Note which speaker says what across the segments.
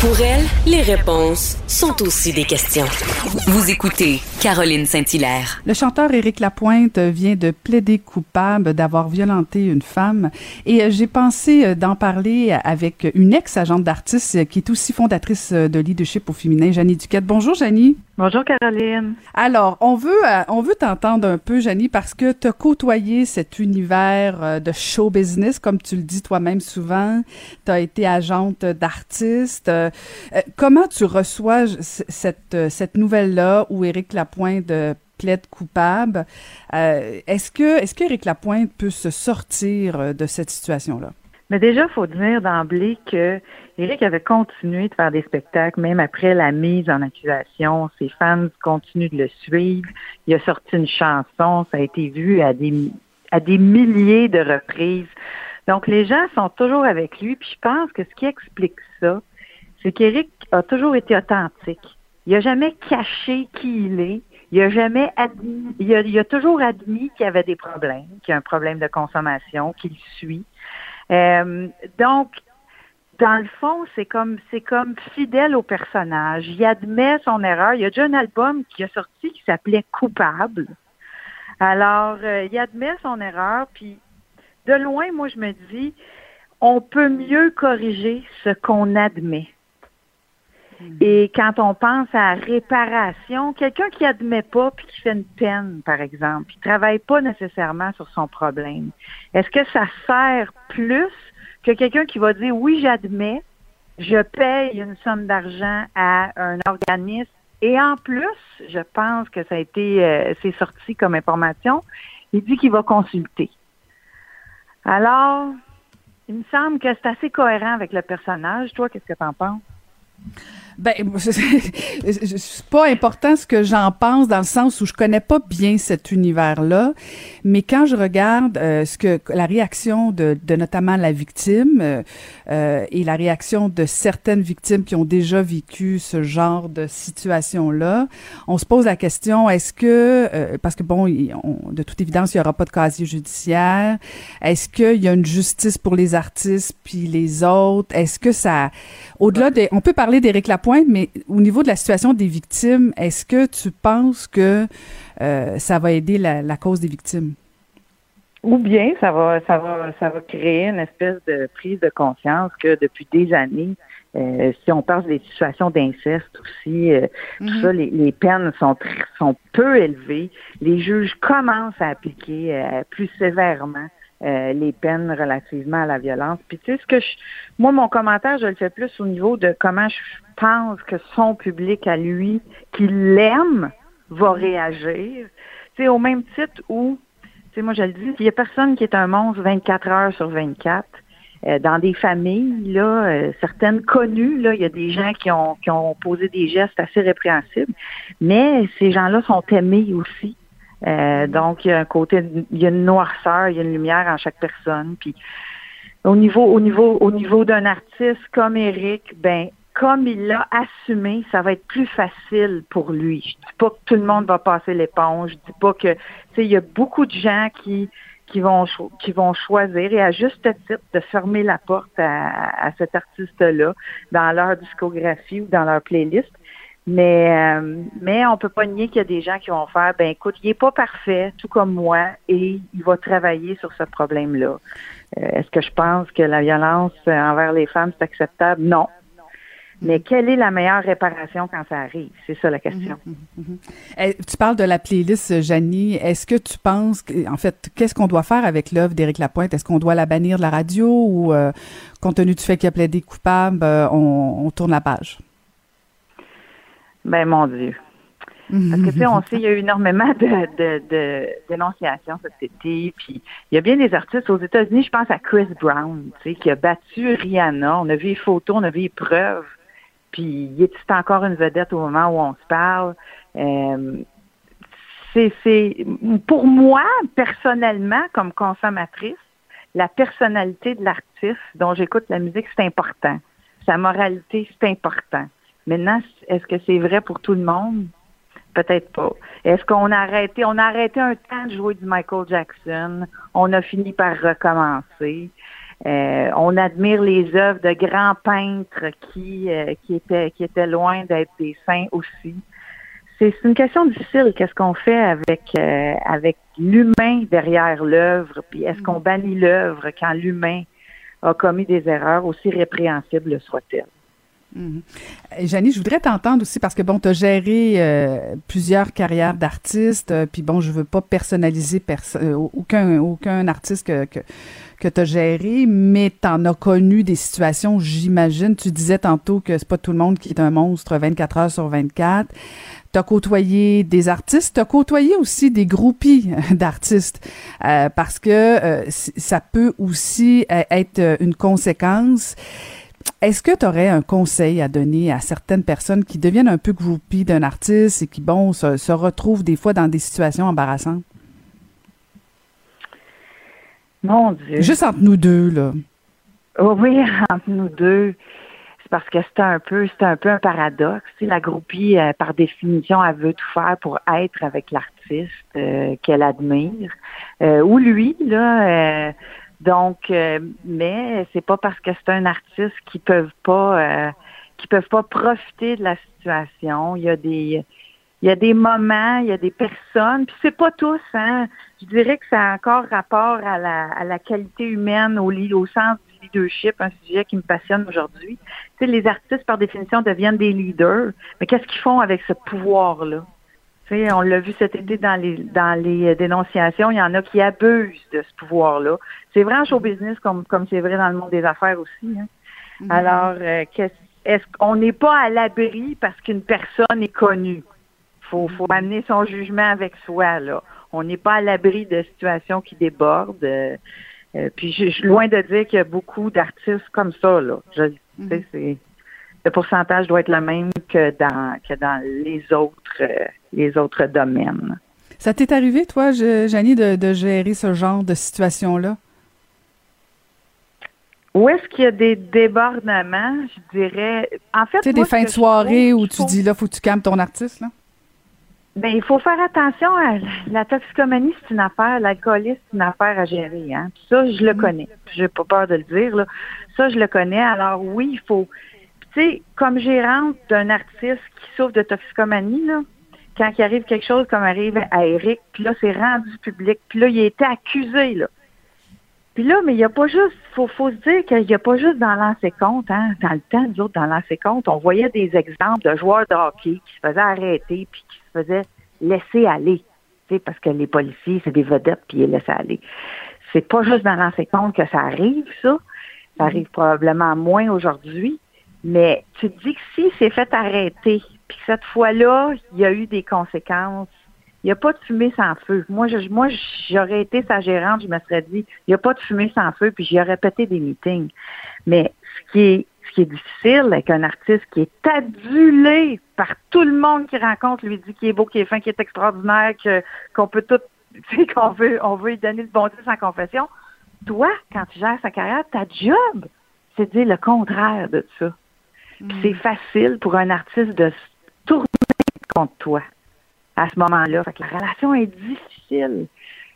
Speaker 1: Pour elle, les réponses sont aussi des questions. Vous écoutez Caroline Saint-Hilaire.
Speaker 2: Le chanteur Éric Lapointe vient de plaider coupable d'avoir violenté une femme et euh, j'ai pensé euh, d'en parler avec une ex-agente d'artiste euh, qui est aussi fondatrice de leadership au féminin, Janie Duquette. Bonjour Janie.
Speaker 3: Bonjour Caroline.
Speaker 2: Alors, on veut on veut t'entendre un peu Janie parce que tu as côtoyé cet univers de show business comme tu le dis toi-même souvent, tu as été agente d'artiste. comment tu reçois cette cette nouvelle là où Éric Lapointe plaide coupable? Euh, est-ce que est-ce qu'Éric Lapointe peut se sortir euh, de cette situation-là?
Speaker 3: Mais déjà, il faut dire d'emblée que Éric avait continué de faire des spectacles, même après la mise en accusation. Ses fans continuent de le suivre. Il a sorti une chanson, ça a été vu à des, à des milliers de reprises. Donc, les gens sont toujours avec lui. Puis je pense que ce qui explique ça, c'est qu'Éric a toujours été authentique. Il n'a jamais caché qui il est. Il a jamais admis, il a, toujours admis qu'il avait des problèmes, qu'il y a un problème de consommation, qu'il suit. Euh, donc, dans le fond, c'est comme c'est comme fidèle au personnage. Il admet son erreur. Il y a déjà un album qui a sorti qui s'appelait Coupable. Alors, euh, il admet son erreur, puis de loin, moi, je me dis, on peut mieux corriger ce qu'on admet. Mhm. Et quand on pense à réparation, quelqu'un qui admet pas puis qui fait une peine, par exemple, qui travaille pas nécessairement sur son problème, est-ce que ça sert plus que quelqu'un qui va dire oui, j'admets, je paye une somme d'argent à un organisme et en plus, je pense que ça a été, euh, c'est sorti comme information, il dit qu'il va consulter. Alors, il me semble que c'est assez cohérent avec le personnage. Toi, qu'est-ce que tu en penses?
Speaker 2: Ben, c'est pas important ce que j'en pense dans le sens où je connais pas bien cet univers-là, mais quand je regarde euh, ce que la réaction de, de notamment la victime euh, euh, et la réaction de certaines victimes qui ont déjà vécu ce genre de situation-là, on se pose la question est-ce que parce que bon, de toute évidence, il y aura pas de casier judiciaire, est-ce qu'il y a une justice pour les artistes puis les autres Est-ce que ça, au-delà des, on peut parler d'Éric Lapointe mais au niveau de la situation des victimes, est-ce que tu penses que euh, ça va aider la, cause des victimes?
Speaker 3: Ou bien ça va, ça va, ça va créer une espèce de prise de conscience que depuis des années, euh, si on parle des situations d'inceste aussi, euh, tout mm-hmm. ça, les, peines sont sont peu élevées. Les juges commencent à appliquer plus sévèrement euh, les peines relativement à la violence. Puis tu sais ce que je, moi mon commentaire je le fais plus au niveau de comment je pense que son public à lui qui l'aime va réagir. Tu sais au même titre où tu sais moi je le dis, il y a personne qui est un monstre 24 heures sur 24. Euh, dans des familles, là, euh, certaines connues, là, il y a des gens qui ont, qui ont posé des gestes assez répréhensibles, mais ces gens-là sont aimés aussi. Euh, donc, il y a un côté, il y a une noirceur, il y a une lumière en chaque personne. Puis, au niveau, au niveau, au niveau d'un artiste comme Eric, ben, comme il l'a assumé, ça va être plus facile pour lui. Je dis pas que tout le monde va passer l'éponge. Je dis pas que, tu sais, il y a beaucoup de gens qui, qui vont, qui vont choisir et à juste titre de fermer la porte à, à cet artiste-là dans leur discographie ou dans leur playlist. Mais, euh, mais on peut pas nier qu'il y a des gens qui vont faire, ben écoute, il est pas parfait, tout comme moi, et il va travailler sur ce problème-là. Euh, est-ce que je pense que la violence envers les femmes, c'est acceptable? Non. Mais quelle est la meilleure réparation quand ça arrive? C'est ça la question.
Speaker 2: Mhm, mhm, mhm. Eh, tu parles de la playlist, Janie. Est-ce que tu penses, en fait, qu'est-ce qu'on doit faire avec l'œuvre d'Éric Lapointe? Est-ce qu'on doit la bannir de la radio ou, euh, compte tenu du fait qu'il a plaidé coupable, on tourne la page?
Speaker 3: Ben mon Dieu. Parce que, tu sais, on sait, il y a eu énormément de, de, de dénonciations cet été. Puis, il y a bien des artistes aux États-Unis, je pense à Chris Brown, tu sais, qui a battu Rihanna. On a vu les photos, on a vu les preuves. Puis, il est encore une vedette au moment où on se parle. Euh, c'est, pour moi, personnellement, comme consommatrice, la personnalité de l'artiste dont j'écoute la musique, c'est important. Sa moralité, c'est important. Maintenant, est-ce que c'est vrai pour tout le monde? Peut-être pas. Est-ce qu'on a arrêté? On a arrêté un temps de jouer du Michael Jackson. On a fini par recommencer. Euh, on admire les œuvres de grands peintres qui, euh, qui, étaient, qui étaient loin d'être des saints aussi. C'est une question difficile. Qu'est-ce qu'on fait avec, euh, avec l'humain derrière l'œuvre? Puis est-ce qu'on bannit l'œuvre quand l'humain a commis des erreurs aussi répréhensibles soit-elle?
Speaker 2: Mhm. je voudrais t'entendre aussi parce que bon, tu as géré euh, plusieurs carrières d'artistes, euh, puis bon, je veux pas personnaliser euh, aucun, artiste que, que, tu as géré, mais tu en as connu des situations, j'imagine. Tu disais tantôt que c'est pas tout le monde qui est un monstre 24 heures sur 24. Tu as côtoyé des artistes, tu as côtoyé aussi des groupies d'artistes, parce que ça peut aussi être une conséquence. Est-ce que tu aurais un conseil à donner à certaines personnes qui deviennent un peu groupies d'un artiste et qui, bon, se, retrouvent des fois dans des situations embarrassantes?
Speaker 3: Mon Dieu.
Speaker 2: Juste entre nous deux, là.
Speaker 3: Oh oui, entre nous deux. C'est parce que c'est un peu, c'est un peu un paradoxe. la groupie, euh, par définition, elle veut tout faire pour être avec l'artiste euh, qu'elle admire. Euh, ou lui, là, donc, euh, mais c'est pas parce que c'est un artiste qu'ils peuvent pas euh, qui peuvent pas profiter de la situation. Il y a des il y a des moments, il y a des personnes, puis c'est pas tous, hein. Je dirais que ça a encore rapport à la, à la qualité humaine, au, au sens du leadership, un sujet qui me passionne aujourd'hui. Tu sais, les artistes, par définition, deviennent des leaders, mais qu'est-ce qu'ils font avec ce pouvoir-là? On l'a vu cet été dans les dans les dénonciations, il y en a qui abusent de ce pouvoir-là. C'est vrai en show business comme comme c'est vrai dans le monde des affaires aussi. Hein. Mm-hmm. Alors, euh, est-ce qu'on n'est pas à l'abri parce qu'une personne est connue? Faut faut amener son jugement avec soi là. On n'est pas à l'abri de situations qui débordent. Euh, euh, puis je, suis loin de dire qu'il y a beaucoup d'artistes comme ça là. Je, le pourcentage doit être le même que dans que dans les autres les autres domaines.
Speaker 2: Ça t'est arrivé, toi, Janie, de, gérer ce genre de situation-là?
Speaker 3: Où est-ce qu'il y a des débordements, je dirais? En fait,
Speaker 2: tu sais, des fins de soirée où tu dis là, faut que tu calmes ton artiste, là?
Speaker 3: Bien, il faut faire attention à la toxicomanie, c'est une affaire, l'alcoolisme, c'est une affaire à gérer. Hein? ça, je le connais. Je n'ai pas peur de le dire. Là. Ça, je le connais. Alors oui, il faut. Tu sais, comme gérante d'un artiste qui souffre de toxicomanie, là, quand il arrive quelque chose comme arrive à Eric, puis là, c'est rendu public, puis là, il a été accusé, là. Puis là, mais il n'y a pas juste, faut, faut se dire qu'il n'y a pas juste dans l'ancien compte, hein. Dans le temps, nous autres, dans l'ancien compte, on voyait des exemples de joueurs de hockey qui se faisaient arrêter puis qui se faisaient laisser aller. Parce que les policiers, c'est des vedettes puis ils laissent aller. C'est pas juste dans l'ancien compte que ça arrive, ça. Ça arrive probablement moins aujourd'hui. Mais tu te dis que si c'est fait arrêter, puis cette fois-là, il y a eu des conséquences. Il n'y a pas de fumée sans feu. Moi, j'aurais été sa gérante, je me serais dit, il n'y a pas de fumée sans feu, puis j'y aurais répété des meetings. Mais ce qui est, difficile avec un artiste qui est adulé par tout le monde qui rencontre, lui dit qu'il est beau, qu'il est fin, qu'il est extraordinaire, qu'on peut tout, qu'on veut, on veut lui donner le bon Dieu sans confession. Toi, quand tu gères sa carrière, ta job, c'est de dire le contraire de ça. Mm. C'est facile pour un artiste de tourner contre toi à ce moment-là. Fait que la relation est difficile.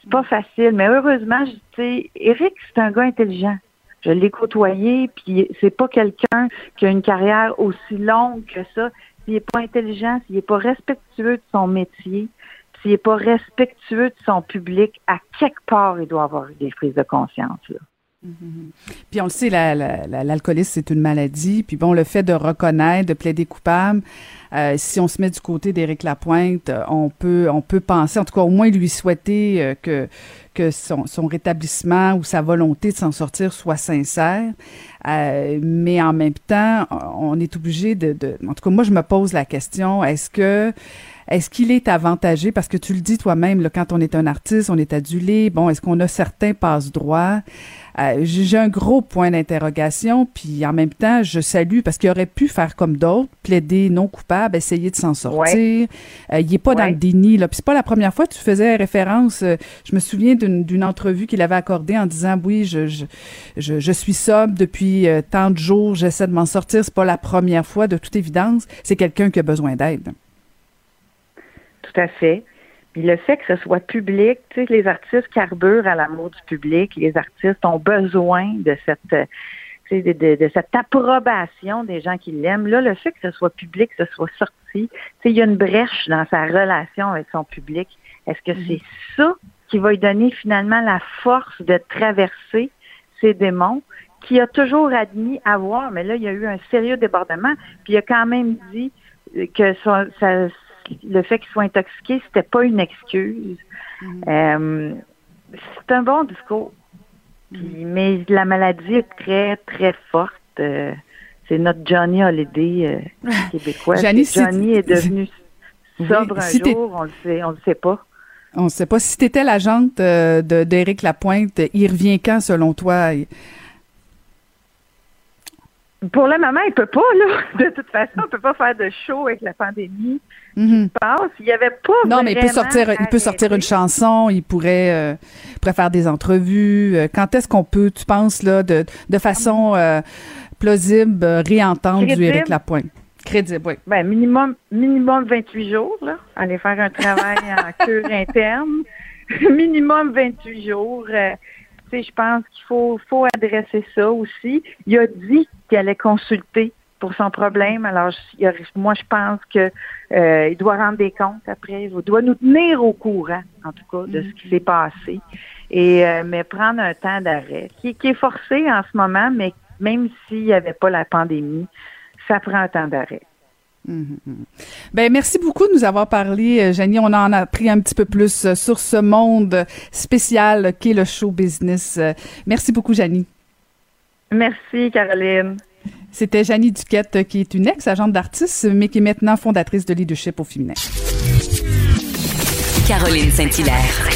Speaker 3: C'est pas facile, mais heureusement, tu sais, Eric, c'est un gars intelligent. Je l'ai côtoyé, puis c'est pas quelqu'un qui a une carrière aussi longue que ça. S'il est pas intelligent, s'il est pas respectueux de son métier, s'il est pas respectueux de son public, à quelque part, il doit avoir des prises de conscience. Là.
Speaker 2: Puis on le sait, l'alcoolisme, c'est une maladie. Puis bon, le fait de reconnaître, de plaider coupable, euh, si on se met du côté d'Éric Lapointe, on peut, on peut penser, en tout cas au moins lui souhaiter euh, que, que son, son, rétablissement ou sa volonté de s'en sortir soit sincère. Euh, mais en même temps, on est obligé de, de, En tout cas, moi, je me pose la question, est-ce que est-ce qu'il est avantagé? Parce que tu le dis toi-même, quand on est un artiste, on est adulé. Bon, est-ce qu'on a certains passe droits euh, J'ai un gros point d'interrogation. Puis en même temps, je salue parce qu'il aurait pu faire comme d'autres, plaider non coupable, essayer de s'en sortir. Euh, il est pas dans le déni. Là. Puis c'est pas la première fois que tu faisais référence. Euh, je me souviens d'une entrevue qu'il avait accordée en disant oui, je je, je, je suis sobre depuis tant de jours, j'essaie de m'en sortir. C'est pas la première fois, de toute évidence. C'est quelqu'un qui a besoin d'aide.
Speaker 3: Tout à fait. Puis le fait que ce soit public, tu sais, les artistes carburent à l'amour du public. Les artistes ont besoin de cette de, de, cette approbation des gens qui l'aiment. Là, le fait que ce soit public, que ce soit sorti, il y a une brèche dans sa relation avec son public. Est-ce que c'est mm-hmm. ça qui va lui donner finalement la force de traverser ces démons qui a toujours admis avoir, mais là, il y a eu un sérieux débordement, puis il a quand même dit que ça, le fait qu'il soit intoxiqué, c'était pas une excuse. Mm-hmm. Euh, c'est un bon discours. Mm-hmm. mais la maladie est très, très forte. Euh, c'est notre Johnny Hallyday euh, québécois. Johnny, est devenu sobre un jour, on le sait, on le sait pas.
Speaker 2: On ne sait pas. Si tu étais l'agente d'Éric Lapointe, il revient quand selon toi?
Speaker 3: Pour le moment, il peut pas, là. De toute façon, on peut pas faire de show avec la pandémie mm passe. Il y avait pas
Speaker 2: Non, mais il peut sortir, il peut sortir une chanson, il pourrait, euh, pourrait faire des entrevues. Euh, quand est-ce qu'on peut, tu penses, là, de, de façon euh, plausible, réentendre du Éric Lapointe? Crédible, oui.
Speaker 3: Ben, minimum, minimum 28 jours, là. Aller faire un travail en cure interne. minimum 28 jours je pense qu'il faut, faut adresser ça aussi. Il a dit qu'il allait consulter pour son problème. Alors, moi, je pense que euh, il doit rendre des comptes après. Il doit nous tenir au courant, en tout cas, de ce qui s'est passé. Et euh, mais prendre un temps d'arrêt, qui, qui est forcé en ce moment, mais même s'il n'y avait pas la pandémie, ça prend un temps d'arrêt.
Speaker 2: Mm-hmm. Ben merci beaucoup de nous avoir parlé, euh, Janie. On en a appris un petit peu plus euh, sur ce monde spécial qu'est le show business. Euh, merci beaucoup, Janie.
Speaker 3: Merci, Caroline.
Speaker 2: C'était Janie Duquette, qui est une ex-agente d'artiste, mais qui est maintenant fondatrice de leadership au féminin.
Speaker 1: Caroline Saint-Hilaire.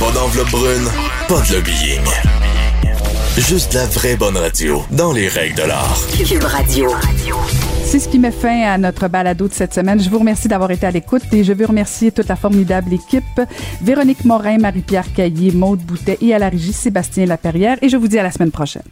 Speaker 4: Pas d'enveloppe brune, pas de lobbying. Juste la vraie bonne radio, dans les règles de l'art.
Speaker 1: Cube Radio.
Speaker 2: C'est ce qui met fin à notre balado de cette semaine. Je vous remercie d'avoir été à l'écoute et je veux remercier toute la formidable équipe. Véronique Morin, Marie-Pierre Caillé, Maude Boutet et à la régie Sébastien Laperrière. Et je vous dis à la semaine prochaine.